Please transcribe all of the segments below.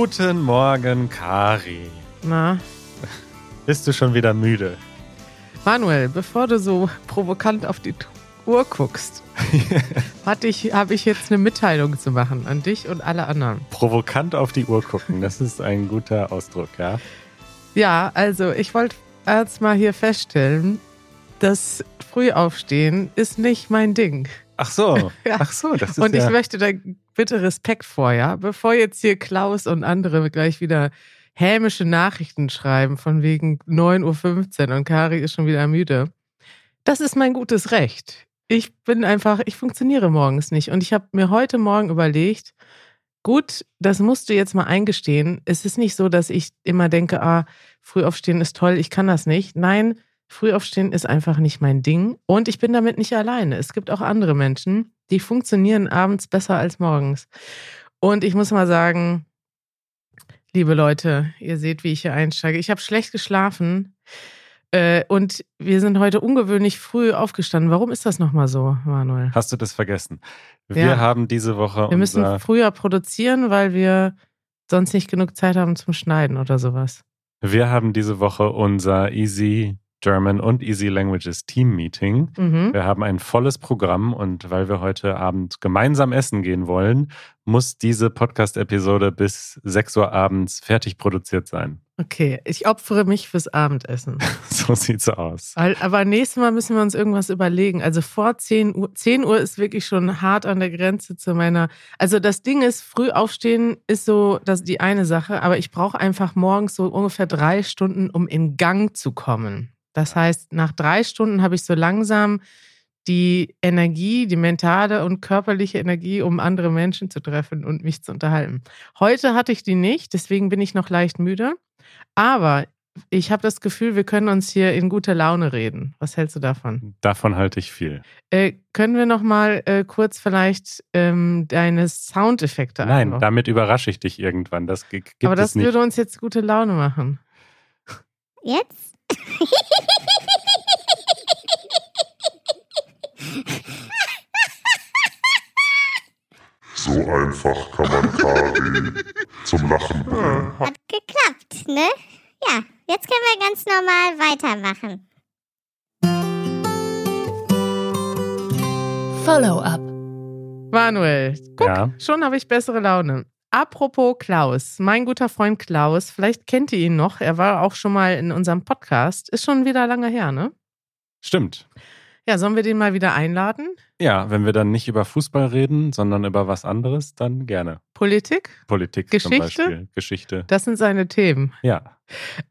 Guten Morgen, Kari. Na, Bist du schon wieder müde? Manuel, bevor du so provokant auf die Uhr guckst, hatte ich, habe ich jetzt eine Mitteilung zu machen an dich und alle anderen. Provokant auf die Uhr gucken, das ist ein guter Ausdruck, ja? Ja, also ich wollte erst mal hier feststellen, das Frühaufstehen ist nicht mein Ding. Ach so, Ja. ach so, das ist Und ja... ich möchte da bitte Respekt vor, ja. Bevor jetzt hier Klaus und andere gleich wieder hämische Nachrichten schreiben von wegen 9.15 Uhr und Kari ist schon wieder müde. Das ist mein gutes Recht. Ich bin einfach, ich funktioniere morgens nicht. Und ich habe mir heute Morgen überlegt, gut, das musst du jetzt mal eingestehen. Es ist nicht so, dass ich immer denke, ah, Frühaufstehen ist toll, ich kann das nicht. Nein, Frühaufstehen ist einfach nicht mein Ding. Und ich bin damit nicht alleine. Es gibt auch andere Menschen, die funktionieren abends besser als morgens. Und ich muss mal sagen, liebe Leute, ihr seht, wie ich hier einsteige. Ich habe schlecht geschlafen. Äh, und wir sind heute ungewöhnlich früh aufgestanden. Warum ist das nochmal so, Manuel? Hast du das vergessen? Wir Ja. haben diese Woche Wir müssen früher produzieren, weil wir sonst nicht genug Zeit haben zum Schneiden oder sowas. Wir haben diese Woche unser Easy German und Easy Languages Team Meeting. Mhm. Wir haben ein volles Programm und weil wir heute Abend gemeinsam essen gehen wollen, muss diese Podcast-Episode bis 6 Uhr abends fertig produziert sein. Okay, ich opfere mich fürs Abendessen. So sieht's aus. Aber nächstes Mal müssen wir uns irgendwas überlegen. Also vor 10 Uhr, 10 Uhr ist wirklich schon hart an der Grenze zu meiner. Also das Ding ist, früh aufstehen ist so das die eine Sache, aber ich brauche einfach morgens so ungefähr drei Stunden, um in Gang zu kommen. Das heißt, nach drei Stunden habe ich so langsam die Energie, die mentale und körperliche Energie, um andere Menschen zu treffen und mich zu unterhalten. Heute hatte ich die nicht, deswegen bin ich noch leicht müde. Aber ich habe das Gefühl, wir können uns hier in guter Laune reden. Was hältst du davon? Davon halte ich viel. Äh, können wir noch mal äh, kurz vielleicht ähm, deine Soundeffekte Nein, einbauen? damit überrasche ich dich irgendwann. Das gi- gibt Aber es das nicht. würde uns jetzt gute Laune machen. Jetzt? So einfach kann man Kari zum Lachen bringen. Hat geklappt, ne? Ja, jetzt können wir ganz normal weitermachen. Follow-up. Manuel, guck, Ja. schon habe ich bessere Laune. Apropos Klaus, mein guter Freund Klaus, vielleicht kennt ihr ihn noch, er war auch schon mal in unserem Podcast, ist schon wieder lange her, ne? Stimmt. Ja, sollen wir den mal wieder einladen? Ja, wenn wir dann nicht über Fußball reden, sondern über was anderes, dann gerne. Politik? Politik zum Geschichte? Beispiel. Geschichte. Das sind seine Themen. Ja.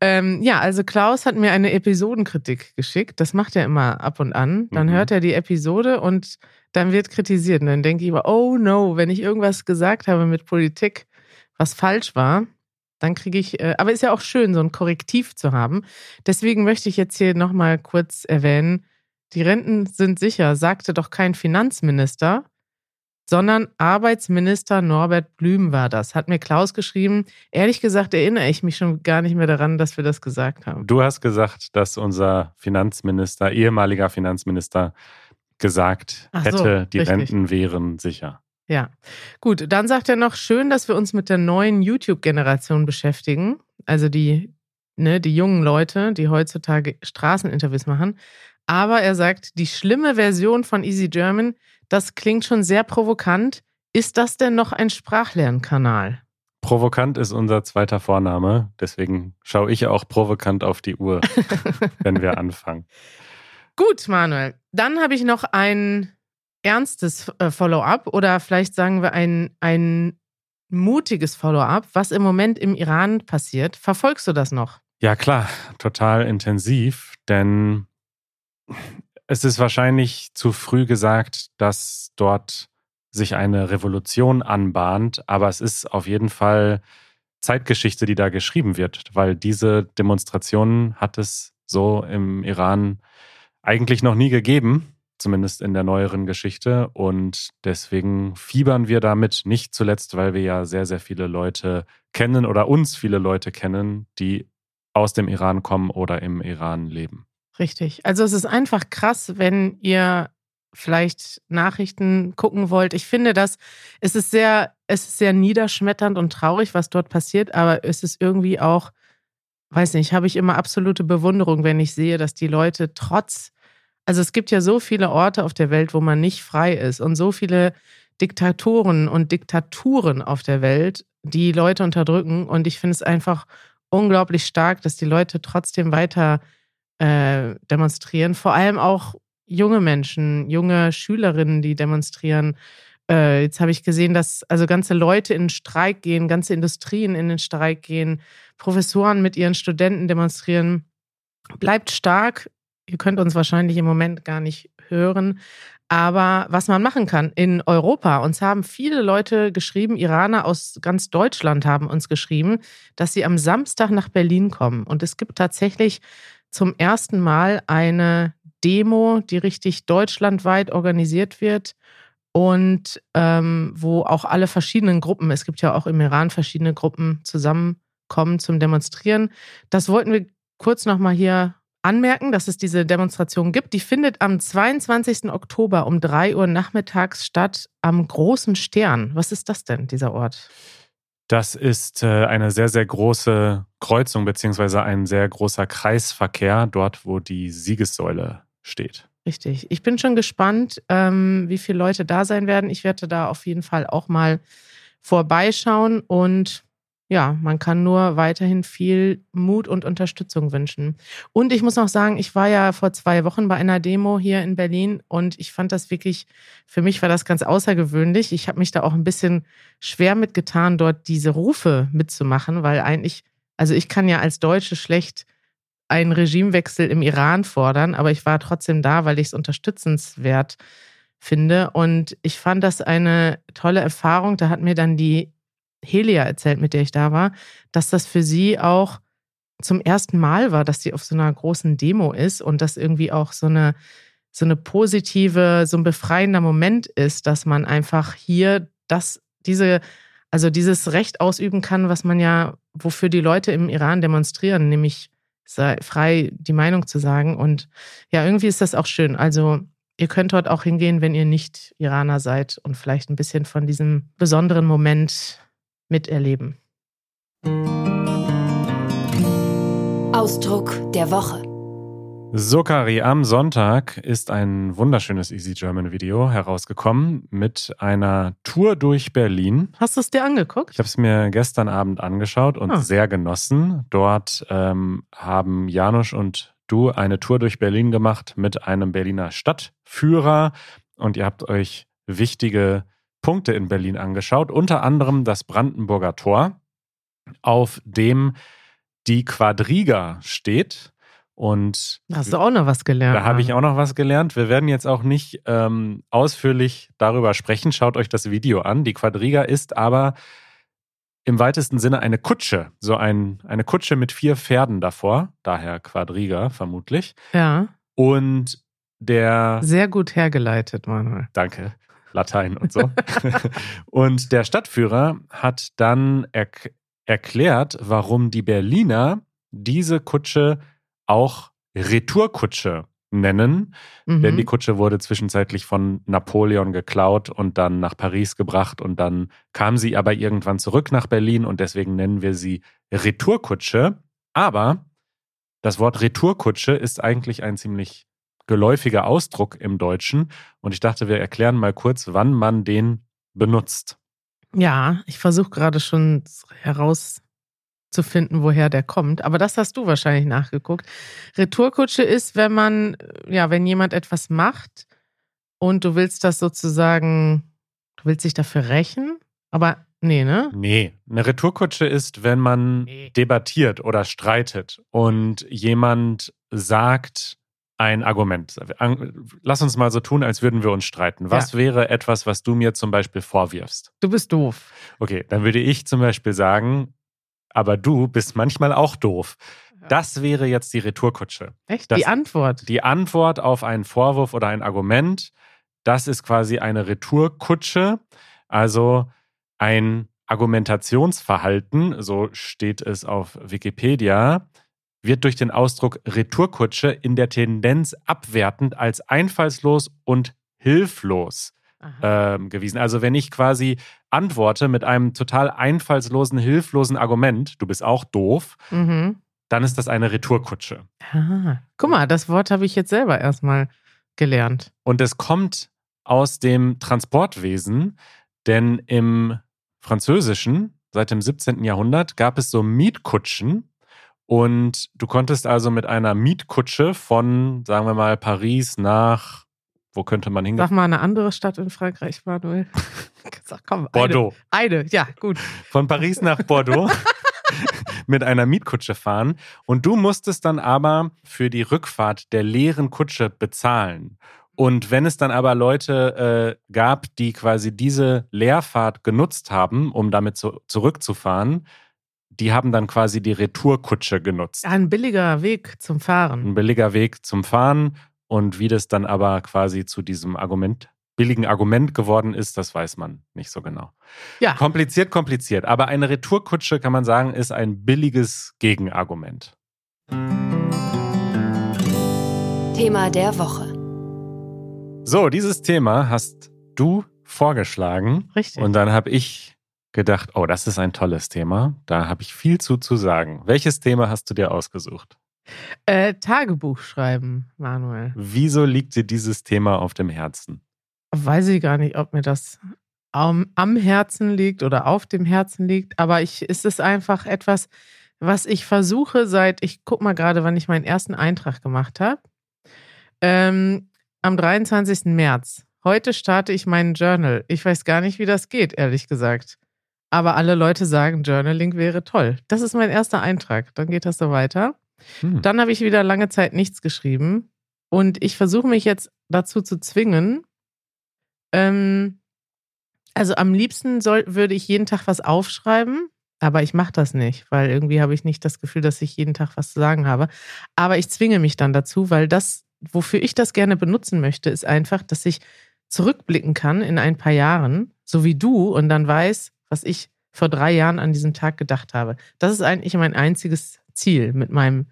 Ähm, ja, also Klaus hat mir eine Episodenkritik geschickt. Das macht er immer ab und an. Dann Mhm. hört er die Episode und dann wird kritisiert. Und dann denke ich immer, oh no, wenn ich irgendwas gesagt habe mit Politik, was falsch war, dann kriege ich, äh, aber ist ja auch schön, so ein Korrektiv zu haben. Deswegen möchte ich jetzt hier nochmal kurz erwähnen, die Renten sind sicher, sagte doch kein Finanzminister, sondern Arbeitsminister Norbert Blüm war das. Hat mir Klaus geschrieben. Ehrlich gesagt erinnere ich mich schon gar nicht mehr daran, dass wir das gesagt haben. Du hast gesagt, dass unser Finanzminister, ehemaliger Finanzminister, gesagt Ach so, hätte, die richtig. Renten wären sicher. Ja, gut. Dann sagt er noch, schön, dass wir uns mit der neuen YouTube-Generation beschäftigen. Also die, ne, die jungen Leute, die heutzutage Straßeninterviews machen. Aber er sagt, die schlimme Version von Easy German, das klingt schon sehr provokant. Ist das denn noch ein Sprachlernkanal? Provokant ist unser zweiter Vorname, deswegen schaue ich auch provokant auf die Uhr, wenn wir anfangen. Gut, Manuel. Dann habe ich noch ein ernstes äh, Follow-up oder vielleicht sagen wir ein, ein mutiges Follow-up, was im Moment im Iran passiert. Verfolgst du das noch? Ja, klar, total intensiv, denn es ist wahrscheinlich zu früh gesagt, dass dort sich eine Revolution anbahnt, aber es ist auf jeden Fall Zeitgeschichte, die da geschrieben wird, weil diese Demonstrationen hat es so im Iran eigentlich noch nie gegeben, zumindest in der neueren Geschichte. Und deswegen fiebern wir damit, nicht zuletzt, weil wir ja sehr, sehr viele Leute kennen oder uns viele Leute kennen, die aus dem Iran kommen oder im Iran leben. Richtig. Also es ist einfach krass, wenn ihr vielleicht Nachrichten gucken wollt. Ich finde, dass es ist sehr, es ist sehr niederschmetternd und traurig, was dort passiert, aber es ist irgendwie auch, weiß nicht, habe ich immer absolute Bewunderung, wenn ich sehe, dass die Leute trotz, also es gibt ja so viele Orte auf der Welt, wo man nicht frei ist und so viele Diktatoren und Diktaturen auf der Welt, die Leute unterdrücken. Und ich finde es einfach unglaublich stark, dass die Leute trotzdem weiter äh, demonstrieren. Vor allem auch junge Menschen, junge Schülerinnen, die demonstrieren. Äh, jetzt habe ich gesehen, dass also ganze Leute in den Streik gehen, ganze Industrien in den Streik gehen, Professoren mit ihren Studenten demonstrieren. Bleibt stark. Ihr könnt uns wahrscheinlich im Moment gar nicht hören. Aber was man machen kann in Europa, uns haben viele Leute geschrieben, Iraner aus ganz Deutschland haben uns geschrieben, dass sie am Samstag nach Berlin kommen. Und es gibt tatsächlich zum ersten Mal eine Demo, die richtig deutschlandweit organisiert wird und ähm, wo auch alle verschiedenen Gruppen, es gibt ja auch im Iran verschiedene Gruppen, zusammenkommen zum Demonstrieren. Das wollten wir kurz nochmal hier anmerken, dass es diese Demonstration gibt. Die findet am 22. Oktober um 3 Uhr nachmittags statt am Großen Stern. Was ist das denn, dieser Ort? Das ist äh, eine sehr, sehr große Kreuzung beziehungsweise ein sehr großer Kreisverkehr dort, wo die Siegessäule steht. Richtig. Ich bin schon gespannt, ähm, wie viele Leute da sein werden. Ich werde da auf jeden Fall auch mal vorbeischauen und ja, man kann nur weiterhin viel Mut und Unterstützung wünschen. Und ich muss noch sagen, ich war ja vor zwei Wochen bei einer Demo hier in Berlin und ich fand das wirklich, für mich war das ganz außergewöhnlich. Ich habe mich da auch ein bisschen schwer mitgetan, dort diese Rufe mitzumachen, weil eigentlich, also ich kann ja als Deutsche schlecht einen Regimewechsel im Iran fordern, aber ich war trotzdem da, weil ich es unterstützenswert finde. Und ich fand das eine tolle Erfahrung. Da hat mir dann die Helia erzählt, mit der ich da war, dass das für sie auch zum ersten Mal war, dass sie auf so einer großen Demo ist und das irgendwie auch so eine, so eine positive, so ein befreiender Moment ist, dass man einfach hier das, diese, also dieses Recht ausüben kann, was man ja, wofür die Leute im Iran demonstrieren, nämlich frei die Meinung zu sagen. Und ja, irgendwie ist das auch schön. Also ihr könnt dort auch hingehen, wenn ihr nicht Iraner seid und vielleicht ein bisschen von diesem besonderen Moment miterleben. Ausdruck der Woche. So, Kari, am Sonntag ist ein wunderschönes Easy German Video herausgekommen mit einer Tour durch Berlin. Hast du es dir angeguckt? Ich habe es mir gestern Abend angeschaut und ah. sehr genossen. Dort ähm, haben Janusz und du eine Tour durch Berlin gemacht mit einem Berliner Stadtführer und ihr habt euch wichtige Punkte in Berlin angeschaut, unter anderem das Brandenburger Tor, auf dem die Quadriga steht. Und hast du auch noch was gelernt? Da habe ich auch noch was gelernt. Wir werden jetzt auch nicht ähm, ausführlich darüber sprechen. Schaut euch das Video an. Die Quadriga ist aber im weitesten Sinne eine Kutsche. So ein, eine Kutsche mit vier Pferden davor. Daher Quadriga vermutlich. Ja. Und der. Sehr gut hergeleitet, Manuel. Danke. Latein und so. und der Stadtführer hat dann er erklärt, warum die Berliner diese Kutsche auch Retourkutsche nennen, mhm. denn die Kutsche wurde zwischenzeitlich von Napoleon geklaut und dann nach Paris gebracht und dann kam sie aber irgendwann zurück nach Berlin und deswegen nennen wir sie Retourkutsche. Aber das Wort Retourkutsche ist eigentlich ein ziemlich geläufiger Ausdruck im Deutschen und ich dachte, wir erklären mal kurz, wann man den benutzt. Ja, ich versuche gerade schon heraus zu finden, woher der kommt. Aber das hast du wahrscheinlich nachgeguckt. Retourkutsche ist, wenn man, ja, wenn jemand etwas macht und du willst das sozusagen, du willst dich dafür rächen, aber nee, ne? Nee, eine Retourkutsche ist, wenn man nee. debattiert oder streitet und jemand sagt ein Argument. Lass uns mal so tun, als würden wir uns streiten. Was ja. wäre etwas, was du mir zum Beispiel vorwirfst? Du bist doof. Okay, dann würde ich zum Beispiel sagen, aber du bist manchmal auch doof. Das wäre jetzt die Retourkutsche. Echt? Das, die Antwort. Die Antwort auf einen Vorwurf oder ein Argument, das ist quasi eine Retourkutsche, also ein Argumentationsverhalten, so steht es auf Wikipedia, wird durch den Ausdruck Retourkutsche in der Tendenz abwertend als einfallslos und hilflos ähm, gewesen. Also wenn ich quasi antworte mit einem total einfallslosen, hilflosen Argument, du bist auch doof, Mhm. dann ist das eine Retourkutsche. Ah. Guck mal, das Wort habe ich jetzt selber erstmal gelernt. Und es kommt aus dem Transportwesen, denn im Französischen, seit dem 17. Jahrhundert, gab es so Mietkutschen. Und du konntest also mit einer Mietkutsche von, sagen wir mal, Paris nach, wo könnte man hingehen? Sag mal eine andere Stadt in Frankreich, Manuel. Sag, komm, Bordeaux. Eine, eine, ja, gut. Von Paris nach Bordeaux mit einer Mietkutsche fahren. Und du musstest dann aber für die Rückfahrt der leeren Kutsche bezahlen. Und wenn es dann aber Leute äh, gab, die quasi diese Leerfahrt genutzt haben, um damit zu, zurückzufahren, die haben dann quasi die Retourkutsche genutzt. Ein billiger Weg zum Fahren. Ein billiger Weg zum Fahren. Und wie das dann aber quasi zu diesem Argument, billigen Argument geworden ist, das weiß man nicht so genau. Ja, Kompliziert, kompliziert. Aber eine Retourkutsche, kann man sagen, ist ein billiges Gegenargument. Thema der Woche. So, dieses Thema hast du vorgeschlagen. richtig. Und dann habe ich gedacht, oh, das ist ein tolles Thema. Da habe ich viel zu zu sagen. Welches Thema hast du dir ausgesucht? äh, Tagebuch schreiben, Manuel. Wieso liegt dir dieses Thema auf dem Herzen? Weiß ich gar nicht, ob mir das am, am Herzen liegt oder auf dem Herzen liegt, aber ich, ist es einfach etwas, was ich versuche seit, ich guck mal gerade, wann ich meinen ersten Eintrag gemacht habe. Ähm, am 23. März. Heute starte ich meinen Journal. Ich weiß gar nicht, wie das geht, ehrlich gesagt. Aber alle Leute sagen, Journaling wäre toll. Das ist mein erster Eintrag. Dann geht das so weiter. Hm. Dann habe ich wieder lange Zeit nichts geschrieben. Und ich versuche mich jetzt dazu zu zwingen. Ähm, also am liebsten soll, würde ich jeden Tag was aufschreiben, aber ich mache das nicht, weil irgendwie habe ich nicht das Gefühl, dass ich jeden Tag was zu sagen habe. Aber ich zwinge mich dann dazu, weil das, wofür ich das gerne benutzen möchte, ist einfach, dass ich zurückblicken kann in ein paar Jahren, so wie du, und dann weiß, was ich vor drei Jahren an diesem Tag gedacht habe. Das ist eigentlich mein einziges Ziel mit meinem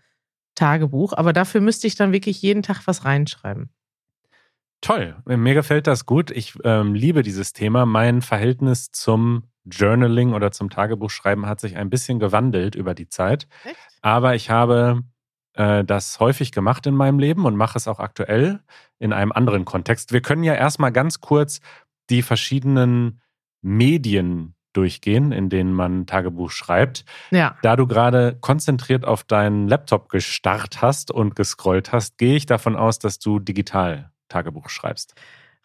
Tagebuch, aber dafür müsste ich dann wirklich jeden Tag was reinschreiben. Toll, mir gefällt das gut. Ich ähm, liebe dieses Thema. Mein Verhältnis zum Journaling oder zum Tagebuchschreiben hat sich ein bisschen gewandelt über die Zeit. Echt? Aber ich habe äh, das häufig gemacht in meinem Leben und mache es auch aktuell in einem anderen Kontext. Wir können ja erstmal ganz kurz die verschiedenen Medien durchgehen, in denen man Tagebuch schreibt. Ja, Da du gerade konzentriert auf deinen Laptop gestarrt hast und gescrollt hast, gehe ich davon aus, dass du digital Tagebuch schreibst.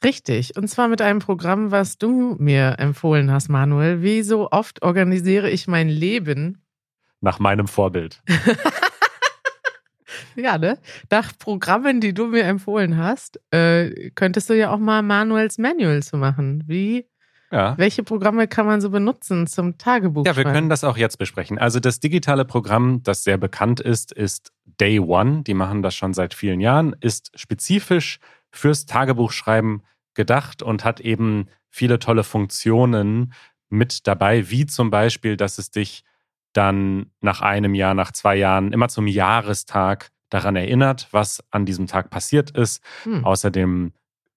richtig. Und zwar mit einem Programm, was du mir empfohlen hast, Manuel. Wie so oft organisiere ich mein Leben Nach meinem Vorbild. Ja, ne? Nach Programmen, die du mir empfohlen hast, äh, könntest du ja auch mal Manuels Manual zu machen. Wie, Ja. welche Programme kann man so benutzen zum Tagebuch? Ja, wir können das auch jetzt besprechen. Also das digitale Programm, das sehr bekannt ist, ist Day One. Die machen das schon seit vielen Jahren, ist spezifisch fürs Tagebuchschreiben gedacht und hat eben viele tolle Funktionen mit dabei, wie zum Beispiel, dass es dich dann nach einem Jahr, nach zwei Jahren immer zum Jahrestag daran erinnert, was an diesem Tag passiert ist. Hm. Außerdem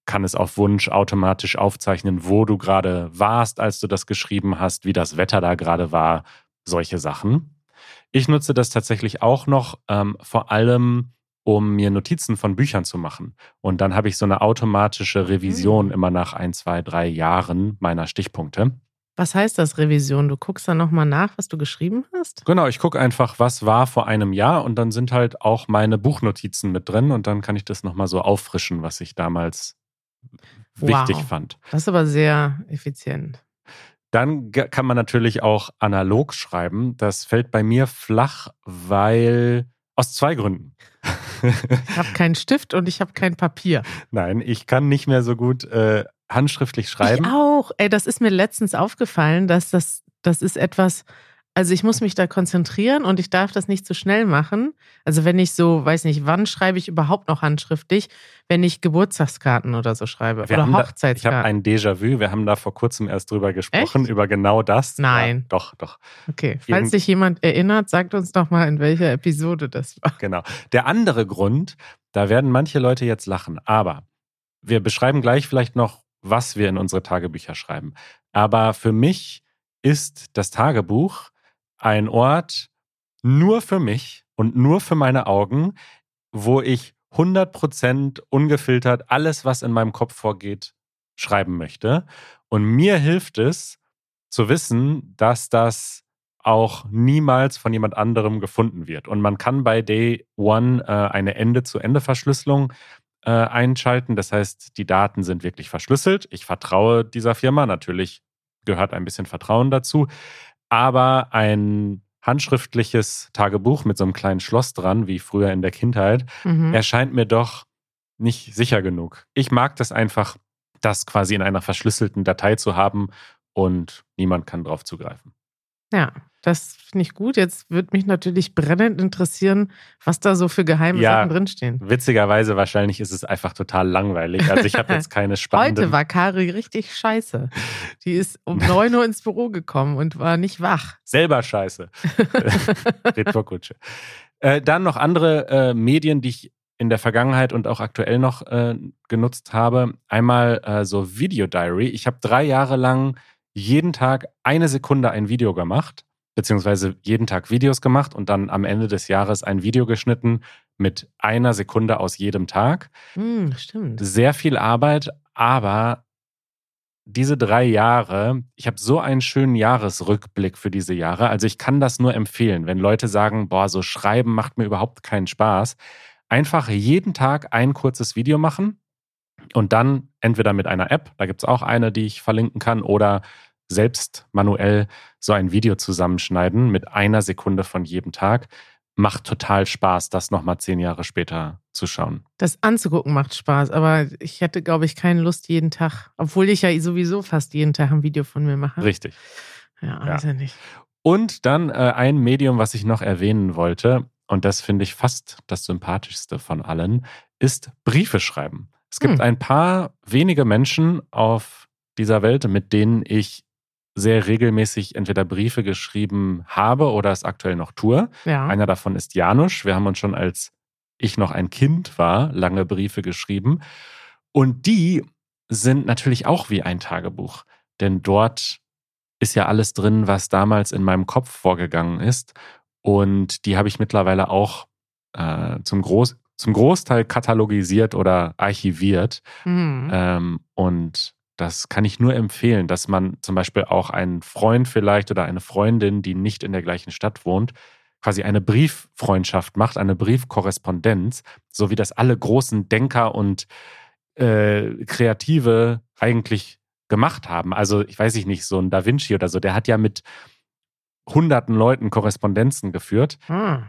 kann es auf Wunsch automatisch aufzeichnen, wo du gerade warst, als du das geschrieben hast, wie das Wetter da gerade war, solche Sachen. Ich nutze das tatsächlich auch noch, ähm, vor allem, um mir Notizen von Büchern zu machen. Und dann habe ich so eine automatische Revision Mhm. immer nach ein, zwei, drei Jahren meiner Stichpunkte. Was heißt das, Revision? Du guckst dann nochmal nach, was du geschrieben hast? Genau, ich gucke einfach, was war vor einem Jahr und dann sind halt auch meine Buchnotizen mit drin und dann kann ich das nochmal so auffrischen, was ich damals wichtig Wow. fand. Das ist aber sehr effizient. Dann kann man natürlich auch analog schreiben. Das fällt bei mir flach, weil aus zwei Gründen. Ich habe keinen Stift und ich habe kein Papier. Nein, ich kann nicht mehr so gut äh, handschriftlich schreiben. Ich auch. Ey, das ist mir letztens aufgefallen, dass das, das ist etwas, also ich muss mich da konzentrieren und ich darf das nicht zu schnell machen. Also wenn ich so, weiß nicht, wann schreibe ich überhaupt noch handschriftlich, wenn ich Geburtstagskarten oder so schreibe Wir oder haben da, ich habe Hochzeitskarten. ein Déjà-vu. Wir haben da vor kurzem erst drüber gesprochen, Echt? über genau das. Nein. Ja, doch, doch. okay, falls Irgend- sich jemand erinnert, sagt uns doch mal, in welcher Episode das war. Genau. Der andere Grund, da werden manche Leute jetzt lachen, aber wir beschreiben gleich vielleicht noch, was wir in unsere Tagebücher schreiben. Aber für mich ist das Tagebuch ein Ort nur für mich und nur für meine Augen, wo ich 100% ungefiltert alles, was in meinem Kopf vorgeht, schreiben möchte. Und mir hilft es zu wissen, dass das auch niemals von jemand anderem gefunden wird. Und man kann bei Day One äh, eine Ende-zu-Ende-Verschlüsselung äh, einschalten. Das heißt, die Daten sind wirklich verschlüsselt. Ich vertraue dieser Firma. Natürlich gehört ein bisschen Vertrauen dazu. Aber ein handschriftliches Tagebuch mit so einem kleinen Schloss dran, wie früher in der Kindheit, Mhm. erscheint mir doch nicht sicher genug. Ich mag das einfach, das quasi in einer verschlüsselten Datei zu haben und niemand kann drauf zugreifen. Ja, das finde ich gut. Jetzt würde mich natürlich brennend interessieren, was da so für geheime Ja. Sachen drinstehen. Witzigerweise, wahrscheinlich ist es einfach total langweilig. Also ich habe jetzt keine spannenden. Heute war Kari richtig scheiße. Die ist um 9 Uhr ins Büro gekommen und war nicht wach. Selber scheiße. Retourkutsche. Äh, dann noch andere äh, Medien, die ich in der Vergangenheit und auch aktuell noch äh, genutzt habe. Einmal äh, so Video Diary. Ich habe drei Jahre lang jeden Tag eine Sekunde ein Video gemacht, beziehungsweise jeden Tag Videos gemacht und dann am Ende des Jahres ein Video geschnitten mit einer Sekunde aus jedem Tag. Hm, stimmt. Sehr viel Arbeit, aber diese drei Jahre, ich habe so einen schönen Jahresrückblick für diese Jahre. Also ich kann das nur empfehlen, wenn Leute sagen, boah, so schreiben macht mir überhaupt keinen Spaß. Einfach jeden Tag ein kurzes Video machen und dann entweder mit einer App, da gibt es auch eine, die ich verlinken kann, oder selbst manuell so ein Video zusammenschneiden mit einer Sekunde von jedem Tag. Macht total Spaß, das nochmal zehn Jahre später zu schauen. Das anzugucken macht Spaß, aber ich hätte, glaube ich, keine Lust jeden Tag, obwohl ich ja sowieso fast jeden Tag ein Video von mir mache. Richtig. Ja, weiß ja nicht. Und dann äh, ein Medium, was ich noch erwähnen wollte, und das finde ich fast das sympathischste von allen, ist Briefe schreiben. Es gibt Hm. ein paar wenige Menschen auf dieser Welt, mit denen ich sehr regelmäßig entweder Briefe geschrieben habe oder es aktuell noch tue. Ja. Einer davon ist Janusz. Wir haben uns schon als ich noch ein Kind war, lange Briefe geschrieben. Und die sind natürlich auch wie ein Tagebuch. Denn dort ist ja alles drin, was damals in meinem Kopf vorgegangen ist. Und die habe ich mittlerweile auch äh, zum, Groß, zum Großteil katalogisiert oder archiviert. Mhm. Ähm, und das kann ich nur empfehlen, dass man zum Beispiel auch einen Freund vielleicht oder eine Freundin, die nicht in der gleichen Stadt wohnt, quasi eine Brieffreundschaft macht, eine Briefkorrespondenz, so wie das alle großen Denker und äh, Kreative eigentlich gemacht haben. Also ich weiß ich nicht, so ein Da Vinci oder so, der hat ja mit hunderten Leuten Korrespondenzen geführt. Ah,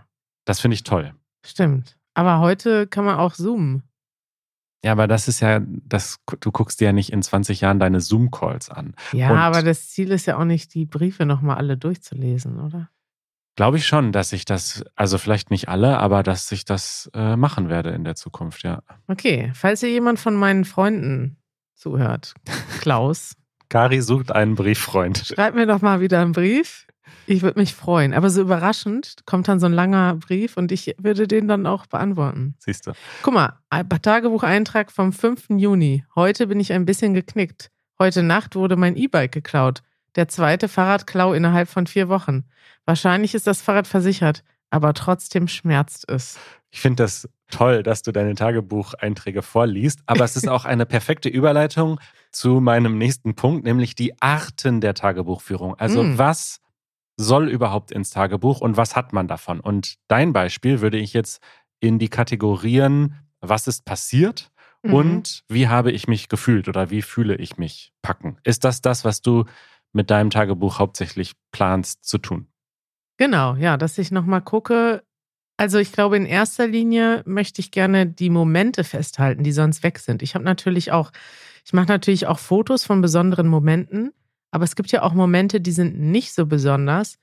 Das finde ich toll. stimmt. Aber heute kann man auch zoomen. Ja, aber das ist ja, das, du guckst dir ja nicht in 20 Jahren deine Zoom-Calls an. Ja, Und- aber das Ziel ist ja auch nicht, die Briefe nochmal alle durchzulesen, oder? Glaube ich schon, dass ich das, also vielleicht nicht alle, aber dass ich das äh, machen werde in der Zukunft, ja. Okay, falls ihr jemand von meinen Freunden zuhört, Klaus, Kari sucht einen Brieffreund. schreib mir doch mal wieder einen Brief. Ich würde mich freuen. Aber so überraschend kommt dann so ein langer Brief und ich würde den dann auch beantworten. Siehst du. Guck mal, ein Tagebucheintrag vom 5. Juni. Heute bin ich ein bisschen geknickt. Heute Nacht wurde mein E-Bike geklaut. Der zweite Fahrradklau innerhalb von vier Wochen. Wahrscheinlich ist das Fahrrad versichert, aber trotzdem schmerzt es. Ich finde das toll, dass du deine Tagebucheinträge vorliest, aber es ist auch eine perfekte Überleitung zu meinem nächsten Punkt, nämlich die Arten der Tagebuchführung. Also Mm. was soll überhaupt ins Tagebuch und was hat man davon? Und dein Beispiel würde ich jetzt in die Kategorien, was ist passiert Mhm. und wie habe ich mich gefühlt oder wie fühle ich mich packen. Ist das das, was du mit deinem Tagebuch hauptsächlich planst zu tun? Genau, ja, dass ich nochmal gucke. Also ich glaube, in erster Linie möchte ich gerne die Momente festhalten, die sonst weg sind. Ich habe natürlich auch, ich mache natürlich auch Fotos von besonderen Momenten, aber es gibt ja auch Momente, die sind nicht so besonders.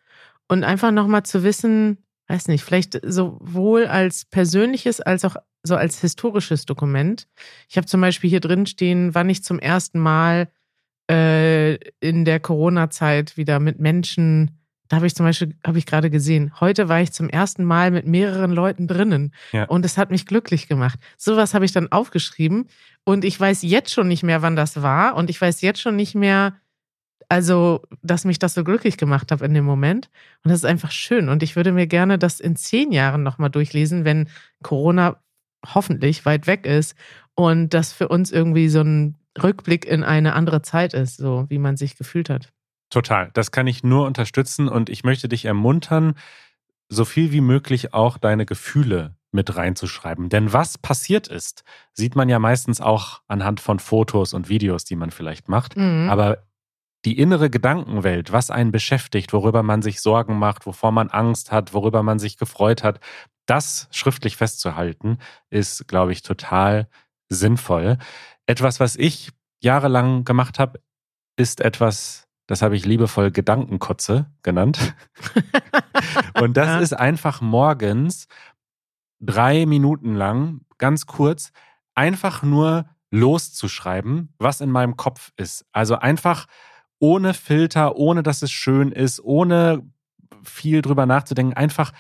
Und einfach nochmal zu wissen, weiß nicht, vielleicht sowohl als persönliches als auch so als historisches Dokument. Ich habe zum Beispiel hier drin stehen, wann ich zum ersten Mal äh, in der Corona-Zeit wieder mit Menschen Da habe ich zum Beispiel, habe ich gerade gesehen, heute war ich zum ersten Mal mit mehreren Leuten drinnen Ja. und es hat mich glücklich gemacht. Sowas habe ich dann aufgeschrieben und ich weiß jetzt schon nicht mehr, wann das war und ich weiß jetzt schon nicht mehr, also, dass mich das so glücklich gemacht hat in dem Moment. Und das ist einfach schön. Und ich würde mir gerne das in zehn Jahren nochmal durchlesen, wenn Corona hoffentlich weit weg ist und das für uns irgendwie so ein Rückblick in eine andere Zeit ist, so wie man sich gefühlt hat. Total. Das kann ich nur unterstützen und ich möchte dich ermuntern, so viel wie möglich auch deine Gefühle mit reinzuschreiben. Denn was passiert ist, sieht man ja meistens auch anhand von Fotos und Videos, die man vielleicht macht. Mhm. Aber die innere Gedankenwelt, was einen beschäftigt, worüber man sich Sorgen macht, wovor man Angst hat, worüber man sich gefreut hat, das schriftlich festzuhalten, ist, glaube ich, total sinnvoll. Etwas, was ich jahrelang gemacht habe, ist etwas, das habe ich liebevoll Gedankenkotze genannt. Und das Ja. ist einfach morgens drei Minuten lang, ganz kurz, einfach nur loszuschreiben, was in meinem Kopf ist. Also einfach ohne Filter, ohne dass es schön ist, ohne viel drüber nachzudenken, einfach,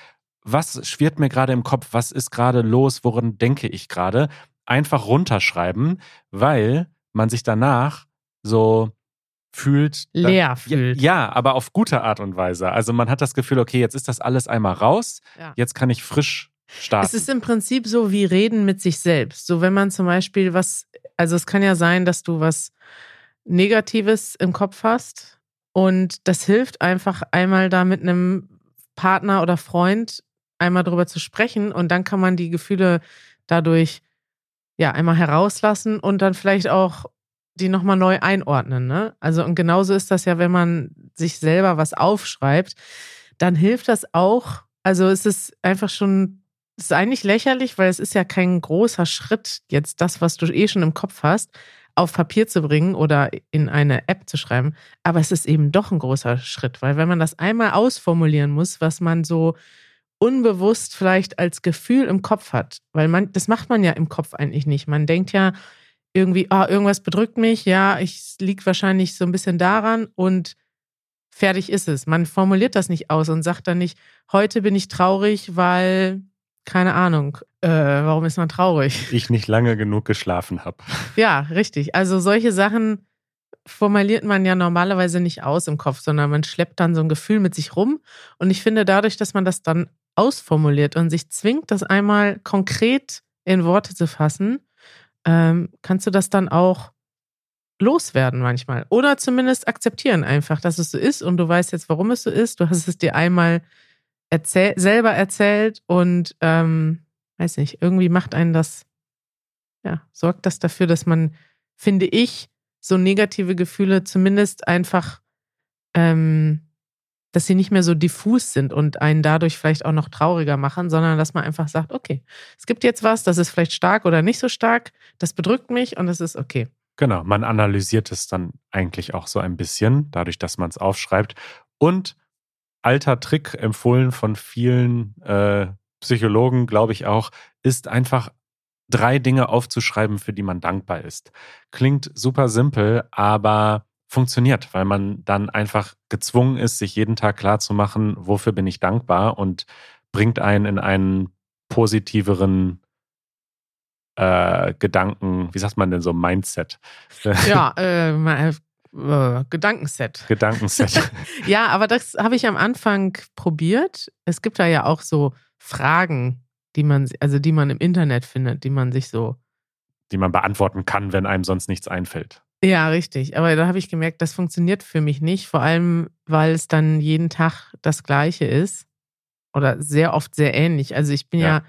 was schwirrt mir gerade im Kopf, was ist gerade los, woran denke ich gerade, einfach runterschreiben, weil man sich danach so fühlt. Leer fühlt. Ja, aber auf gute Art und Weise. Also man hat das Gefühl, okay, jetzt ist das alles einmal raus, Ja. jetzt kann ich frisch starten. Es ist im Prinzip so wie Reden mit sich selbst. So, wenn man zum Beispiel was, also es kann ja sein, dass du was Negatives im Kopf hast und das hilft einfach einmal da mit einem Partner oder Freund einmal drüber zu sprechen und dann kann man die Gefühle dadurch ja einmal herauslassen und dann vielleicht auch die nochmal neu einordnen. Ne? Also und genauso ist das ja, wenn man sich selber was aufschreibt, dann hilft das auch. Also es ist einfach schon, es ist eigentlich lächerlich, weil es ist ja kein großer Schritt, jetzt das, was du eh schon im Kopf hast, auf Papier zu bringen oder in eine App zu schreiben. Aber es ist eben doch ein großer Schritt, weil wenn man das einmal ausformulieren muss, was man so unbewusst vielleicht als Gefühl im Kopf hat, weil man, das macht man ja im Kopf eigentlich nicht. Man denkt ja irgendwie, ah, irgendwas bedrückt mich, ja, ich liegt wahrscheinlich so ein bisschen daran und fertig ist es. Man formuliert das nicht aus und sagt dann nicht, heute bin ich traurig, weil, keine Ahnung, äh, warum ist man traurig? ich nicht lange genug geschlafen habe. Ja, richtig. Also solche Sachen formuliert man ja normalerweise nicht aus im Kopf, sondern man schleppt dann so ein Gefühl mit sich rum. Und ich finde, dadurch, dass man das dann ausformuliert und sich zwingt, das einmal konkret in Worte zu fassen, ähm, kannst du das dann auch loswerden manchmal. Oder zumindest akzeptieren einfach, dass es so ist und du weißt jetzt, warum es so ist. Du hast es dir einmal erzähl selber erzählt und ähm, weiß nicht, irgendwie macht einen das, ja, sorgt das dafür, dass man, finde ich, so negative Gefühle zumindest einfach, ähm, dass sie nicht mehr so diffus sind und einen dadurch vielleicht auch noch trauriger machen, sondern dass man einfach sagt, okay, es gibt jetzt was, das ist vielleicht stark oder nicht so stark, das bedrückt mich und es ist okay. Genau, man analysiert es dann eigentlich auch so ein bisschen, dadurch, dass man es aufschreibt. Und alter Trick, empfohlen von vielen äh, Psychologen, glaube ich auch, ist einfach drei Dinge aufzuschreiben, für die man dankbar ist. Klingt super simpel, aber funktioniert, weil man dann einfach gezwungen ist, sich jeden Tag klarzumachen, wofür bin ich dankbar und bringt einen in einen positiveren äh, Gedanken, wie sagt man denn so, Mindset? Ja, äh, mal, äh, Gedankenset. Gedankenset. Ja, aber das habe ich am Anfang probiert. Es gibt da ja auch so Fragen, die man, also die man im Internet findet, die man sich so. die man beantworten kann, wenn einem sonst nichts einfällt. Ja, richtig. Aber da habe ich gemerkt, das funktioniert für mich nicht. Vor allem, weil es dann jeden Tag das Gleiche ist. Oder sehr oft sehr ähnlich. Also ich bin ja, Ja.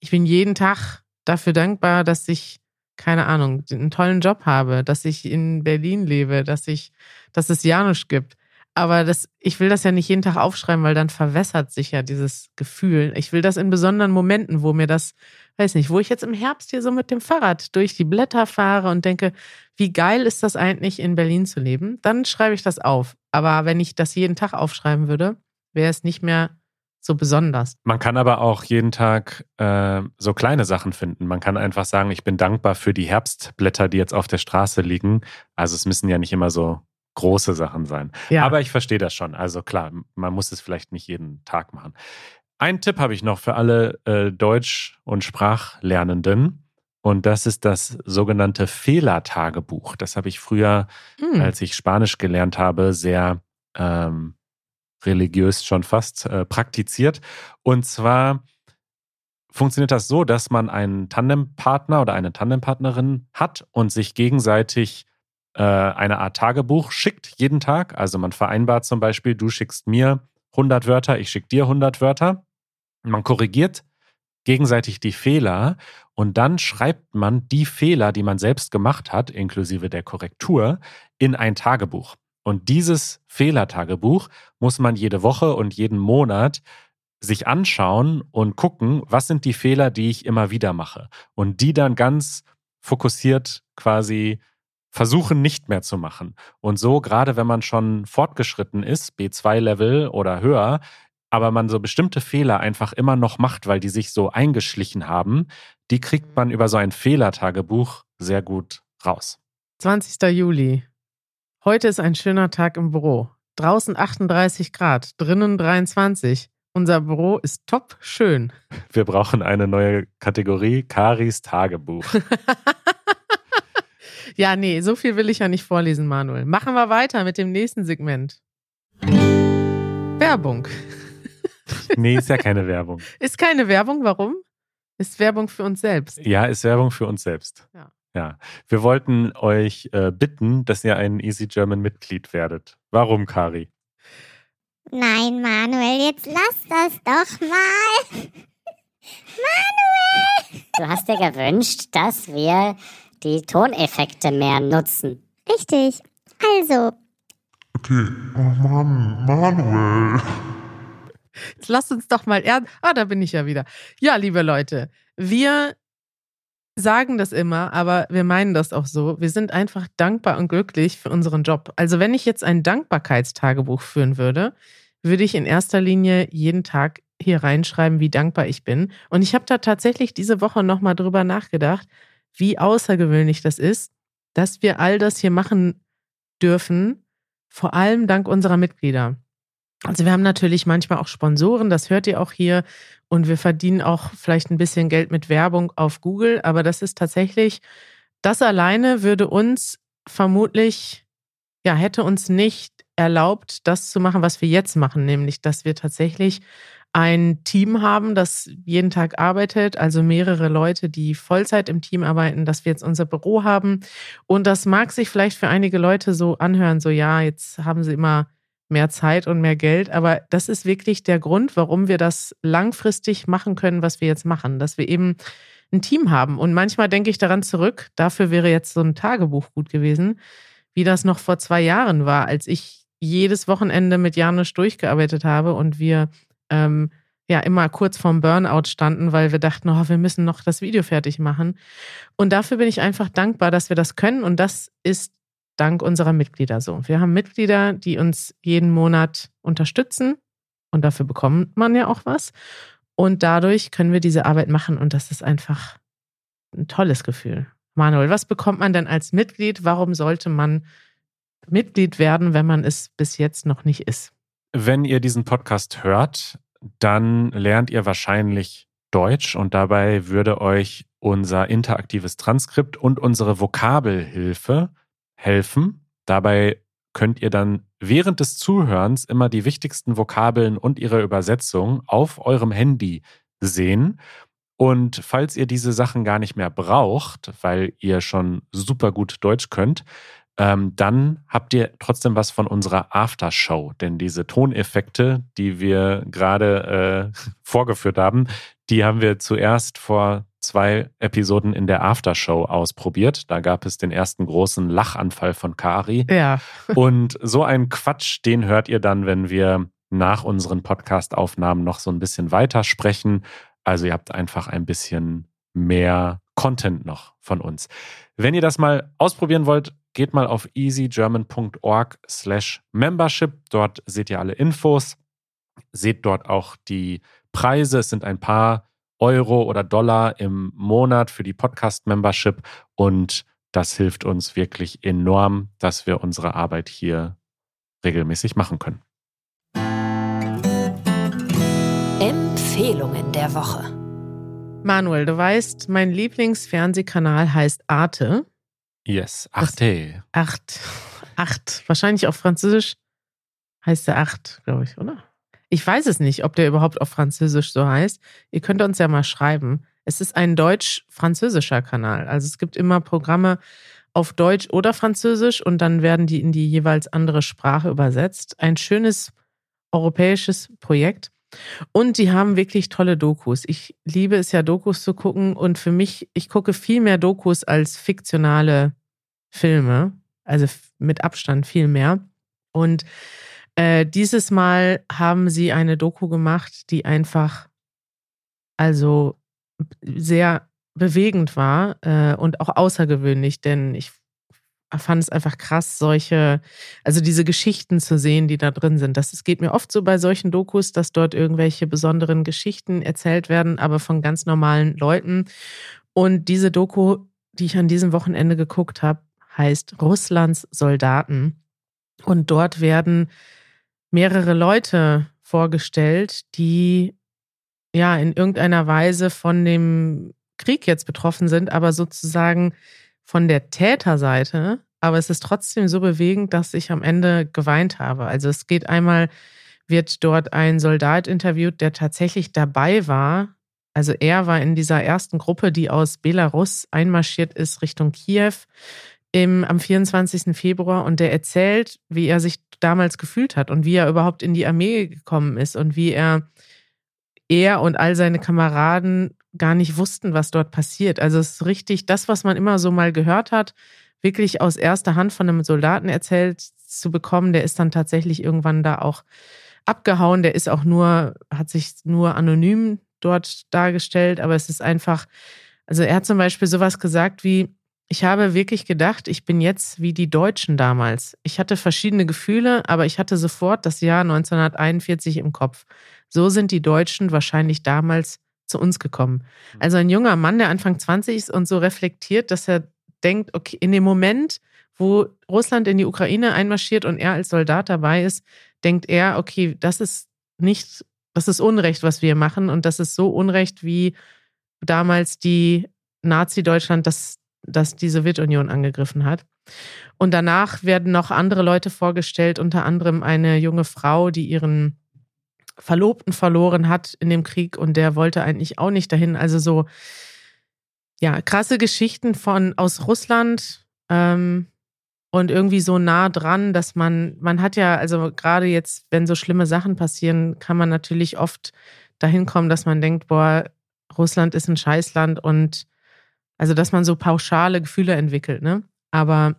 ich bin jeden Tag dafür dankbar, dass ich, keine Ahnung, einen tollen Job habe, dass ich in Berlin lebe, dass ich, dass es Janusz gibt. Aber das, ich will das ja nicht jeden Tag aufschreiben, weil dann verwässert sich ja dieses Gefühl. Ich will das in besonderen Momenten, wo mir das, weiß nicht, wo ich jetzt im Herbst hier so mit dem Fahrrad durch die Blätter fahre und denke, wie geil ist das eigentlich, in Berlin zu leben, dann schreibe ich das auf. Aber wenn ich das jeden Tag aufschreiben würde, wäre es nicht mehr so besonders. Man kann aber auch jeden Tag äh, so kleine Sachen finden. Man kann einfach sagen, ich bin dankbar für die Herbstblätter, die jetzt auf der Straße liegen. Also es müssen ja nicht immer so große Sachen sein. Ja. Aber ich verstehe das schon. Also klar, man muss es vielleicht nicht jeden Tag machen. Einen Tipp habe ich noch für alle äh, Deutsch- und Sprachlernenden. Und das ist das sogenannte Fehlertagebuch. Das habe ich früher, Hm. als ich Spanisch gelernt habe, sehr ähm, religiös schon fast äh, praktiziert. Und zwar funktioniert das so, dass man einen Tandempartner oder eine Tandempartnerin hat und sich gegenseitig äh, eine Art Tagebuch schickt jeden Tag. Also man vereinbart zum Beispiel, du schickst mir 100 Wörter, ich schicke dir 100 Wörter. Man korrigiert gegenseitig die Fehler und dann schreibt man die Fehler, die man selbst gemacht hat, inklusive der Korrektur, in ein Tagebuch. Und dieses Fehlertagebuch muss man jede Woche und jeden Monat sich anschauen und gucken, was sind die Fehler, die ich immer wieder mache. Und die dann ganz fokussiert quasi versuchen nicht mehr zu machen. Und so, gerade wenn man schon fortgeschritten ist, B2-Level oder höher, aber man so bestimmte Fehler einfach immer noch macht, weil die sich so eingeschlichen haben, die kriegt man über so ein Fehlertagebuch sehr gut raus. 20. Juli. Heute ist ein schöner Tag im Büro. Draußen 38 Grad, drinnen 23. Unser Büro ist top schön. Wir brauchen eine neue Kategorie, Karis Tagebuch. Ja, nee, so viel will ich ja nicht vorlesen, Manuel. Machen wir weiter mit dem nächsten Segment. Werbung. Nee, ist ja keine Werbung. Ist keine Werbung, warum? Ist Werbung für uns selbst. Ja, ist Werbung für uns selbst. Ja. Ja. Wir wollten euch äh, bitten, dass ihr ein Easy German Mitglied werdet. Warum, Kari? Nein, Manuel, jetzt lass das doch mal. Du hast dir gewünscht, dass wir die Toneffekte mehr nutzen. Richtig. Also, Okay, oh Mann, Manuel. Jetzt lasst uns doch mal ernst. Ah, da bin ich ja wieder. Ja, liebe Leute, wir sagen das immer, aber wir meinen das auch so. Wir sind einfach dankbar und glücklich für unseren Job. Also, wenn ich jetzt ein Dankbarkeitstagebuch führen würde, würde ich in erster Linie jeden Tag hier reinschreiben, wie dankbar ich bin. Und ich habe da tatsächlich diese Woche nochmal drüber nachgedacht, wie außergewöhnlich das ist, dass wir all das hier machen dürfen, vor allem dank unserer Mitglieder. Also wir haben natürlich manchmal auch Sponsoren, das hört ihr auch hier. Und wir verdienen auch vielleicht ein bisschen Geld mit Werbung auf Google. Aber das ist tatsächlich, das alleine würde uns vermutlich, ja, hätte uns nicht erlaubt, das zu machen, was wir jetzt machen. Nämlich, dass wir tatsächlich ein Team haben, das jeden Tag arbeitet, also mehrere Leute, die Vollzeit im Team arbeiten, dass wir jetzt unser Büro haben. Und das mag sich vielleicht für einige Leute so anhören, so ja, jetzt haben sie immer mehr Zeit und mehr Geld. Aber das ist wirklich der Grund, warum wir das langfristig machen können, was wir jetzt machen. Dass wir eben ein Team haben. Und manchmal denke ich daran zurück, dafür wäre jetzt so ein Tagebuch gut gewesen, wie das noch vor zwei Jahren war, als ich jedes Wochenende mit Janusz durchgearbeitet habe und wir ähm, ja immer kurz vorm Burnout standen, weil wir dachten, oh, wir müssen noch das Video fertig machen. Und dafür bin ich einfach dankbar, dass wir das können. Und das ist dank unserer Mitglieder so. Wir haben Mitglieder, die uns jeden Monat unterstützen und dafür bekommt man ja auch was. Und dadurch können wir diese Arbeit machen und das ist einfach ein tolles Gefühl. Manuel, was bekommt man denn als Mitglied? Warum sollte man Mitglied werden, wenn man es bis jetzt noch nicht ist? Wenn ihr diesen Podcast hört, dann lernt ihr wahrscheinlich Deutsch und dabei würde euch unser interaktives Transkript und unsere Vokabelhilfe helfen. Dabei könnt ihr dann während des Zuhörens immer die wichtigsten Vokabeln und ihre Übersetzung auf eurem Handy sehen. Und falls ihr diese Sachen gar nicht mehr braucht, weil ihr schon super gut Deutsch könnt, ähm, dann habt ihr trotzdem was von unserer Aftershow. Denn diese Toneffekte, die wir gerade äh, vorgeführt haben, die haben wir zuerst vor zwei Episoden in der Aftershow ausprobiert. Da gab es den ersten großen Lachanfall von Kari. Ja. Und so einen Quatsch, den hört ihr dann, wenn wir nach unseren Podcast-Aufnahmen noch so ein bisschen weiter sprechen. Also ihr habt einfach ein bisschen mehr Content noch von uns. Wenn ihr das mal ausprobieren wollt, geht mal auf easygerman.org slash membership. Dort seht ihr alle Infos. Seht dort auch die Preise. Es sind ein paar Euro oder Dollar im Monat für die Podcast-Membership und das hilft uns wirklich enorm, dass wir unsere Arbeit hier regelmäßig machen können. Empfehlungen der Woche. Manuel, du weißt, mein Lieblingsfernsehkanal heißt Arte. Yes, Arte. Acht. Acht. Wahrscheinlich auf Französisch heißt der Acht, glaube ich, oder? Ich weiß es nicht, ob der überhaupt auf Französisch so heißt. Ihr könnt uns ja mal schreiben. Es ist ein deutsch-französischer Kanal. Also es gibt immer Programme auf Deutsch oder Französisch und dann werden die in die jeweils andere Sprache übersetzt. Ein schönes europäisches Projekt. Und die haben wirklich tolle Dokus. Ich liebe es ja, Dokus zu gucken. Und für mich, ich gucke viel mehr Dokus als fiktionale Filme. Also mit Abstand viel mehr. Und äh, dieses Mal haben sie eine Doku gemacht, die einfach also sehr bewegend war äh, und auch außergewöhnlich, denn ich fand es einfach krass, solche, also diese Geschichten zu sehen, die da drin sind. Das, es geht mir oft so bei solchen Dokus, dass dort irgendwelche besonderen Geschichten erzählt werden, aber von ganz normalen Leuten. Und diese Doku, die ich an diesem Wochenende geguckt habe, heißt Russlands Soldaten. Und dort werden mehrere Leute vorgestellt, die ja in irgendeiner Weise von dem Krieg jetzt betroffen sind, aber sozusagen von der Täterseite. Aber es ist trotzdem so bewegend, dass ich am Ende geweint habe. Also es geht einmal, wird dort ein Soldat interviewt, der tatsächlich dabei war. Also er war in dieser ersten Gruppe, die aus Belarus einmarschiert ist Richtung Kiew im, am 24. Februar und der erzählt, wie er sich damals gefühlt hat und wie er überhaupt in die Armee gekommen ist und wie er, er und all seine Kameraden gar nicht wussten, was dort passiert. Also es ist richtig das, was man immer so mal gehört hat, wirklich aus erster Hand von einem Soldaten erzählt zu bekommen. Der ist dann tatsächlich irgendwann da auch abgehauen. Der ist auch nur, hat sich nur anonym dort dargestellt, aber es ist einfach, also er hat zum Beispiel sowas gesagt wie, ich habe wirklich gedacht, ich bin jetzt wie die Deutschen damals. Ich hatte verschiedene Gefühle, aber ich hatte sofort das Jahr 1941 im Kopf. So sind die Deutschen wahrscheinlich damals zu uns gekommen. Mhm. Also ein junger Mann, der Anfang 20 ist und so reflektiert, dass er denkt, okay, in dem Moment, wo Russland in die Ukraine einmarschiert und er als Soldat dabei ist, denkt er, okay, das ist nicht, das ist Unrecht, was wir machen und das ist so Unrecht, wie damals die Nazi-Deutschland das das die Sowjetunion angegriffen hat. Und danach werden noch andere Leute vorgestellt, unter anderem eine junge Frau, die ihren Verlobten verloren hat in dem Krieg und der wollte eigentlich auch nicht dahin. Also so, ja, krasse Geschichten von aus Russland ähm, und irgendwie so nah dran, dass man, man hat ja, also gerade jetzt, wenn so schlimme Sachen passieren, kann man natürlich oft dahin kommen, dass man denkt, boah, Russland ist ein Scheißland und also, dass man so pauschale Gefühle entwickelt, ne? Aber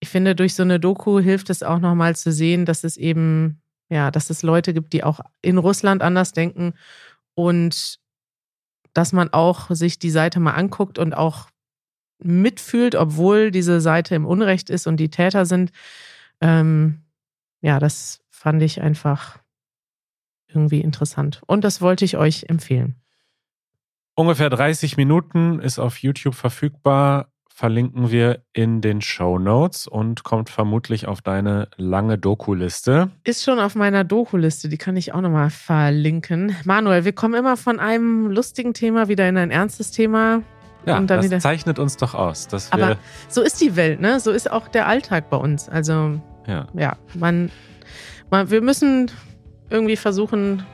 ich finde, durch so eine Doku hilft es auch nochmal zu sehen, dass es eben, ja, dass es Leute gibt, die auch in Russland anders denken und dass man auch sich die Seite mal anguckt und auch mitfühlt, obwohl diese Seite im Unrecht ist und die Täter sind. Ähm, ja, das fand ich einfach irgendwie interessant. Und das wollte ich euch empfehlen. Ungefähr 30 Minuten ist auf YouTube verfügbar. Verlinken wir in den Show Notes und kommt vermutlich auf deine lange Doku-Liste. Ist schon auf meiner Doku-Liste, die kann ich auch nochmal verlinken. Manuel, wir kommen immer von einem lustigen Thema wieder in ein ernstes Thema. Ja, das wieder... zeichnet uns doch aus. Dass wir Aber so ist die Welt, ne? So ist auch der Alltag bei uns. Also, ja, ja man, man, wir müssen irgendwie versuchen,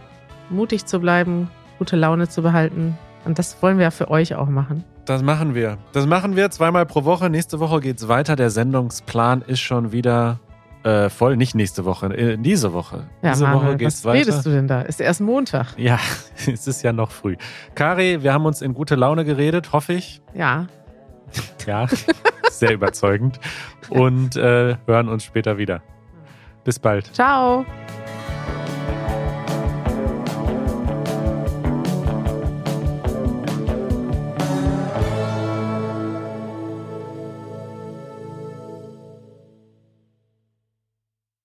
mutig zu bleiben, gute Laune zu behalten, und das wollen wir ja für euch auch machen. Das machen wir. Das machen wir zweimal pro Woche. Nächste Woche geht es weiter. Der Sendungsplan ist schon wieder äh, voll. Nicht nächste Woche, äh, diese Woche. Ja, diese Manuel, Woche geht's was weiter. redest du denn da? Ist erst Montag. Ja, es ist ja noch früh. Kari, wir haben uns in gute Laune geredet, hoffe ich. Ja. Ja, sehr überzeugend. Und äh, hören uns später wieder. Bis bald. Ciao.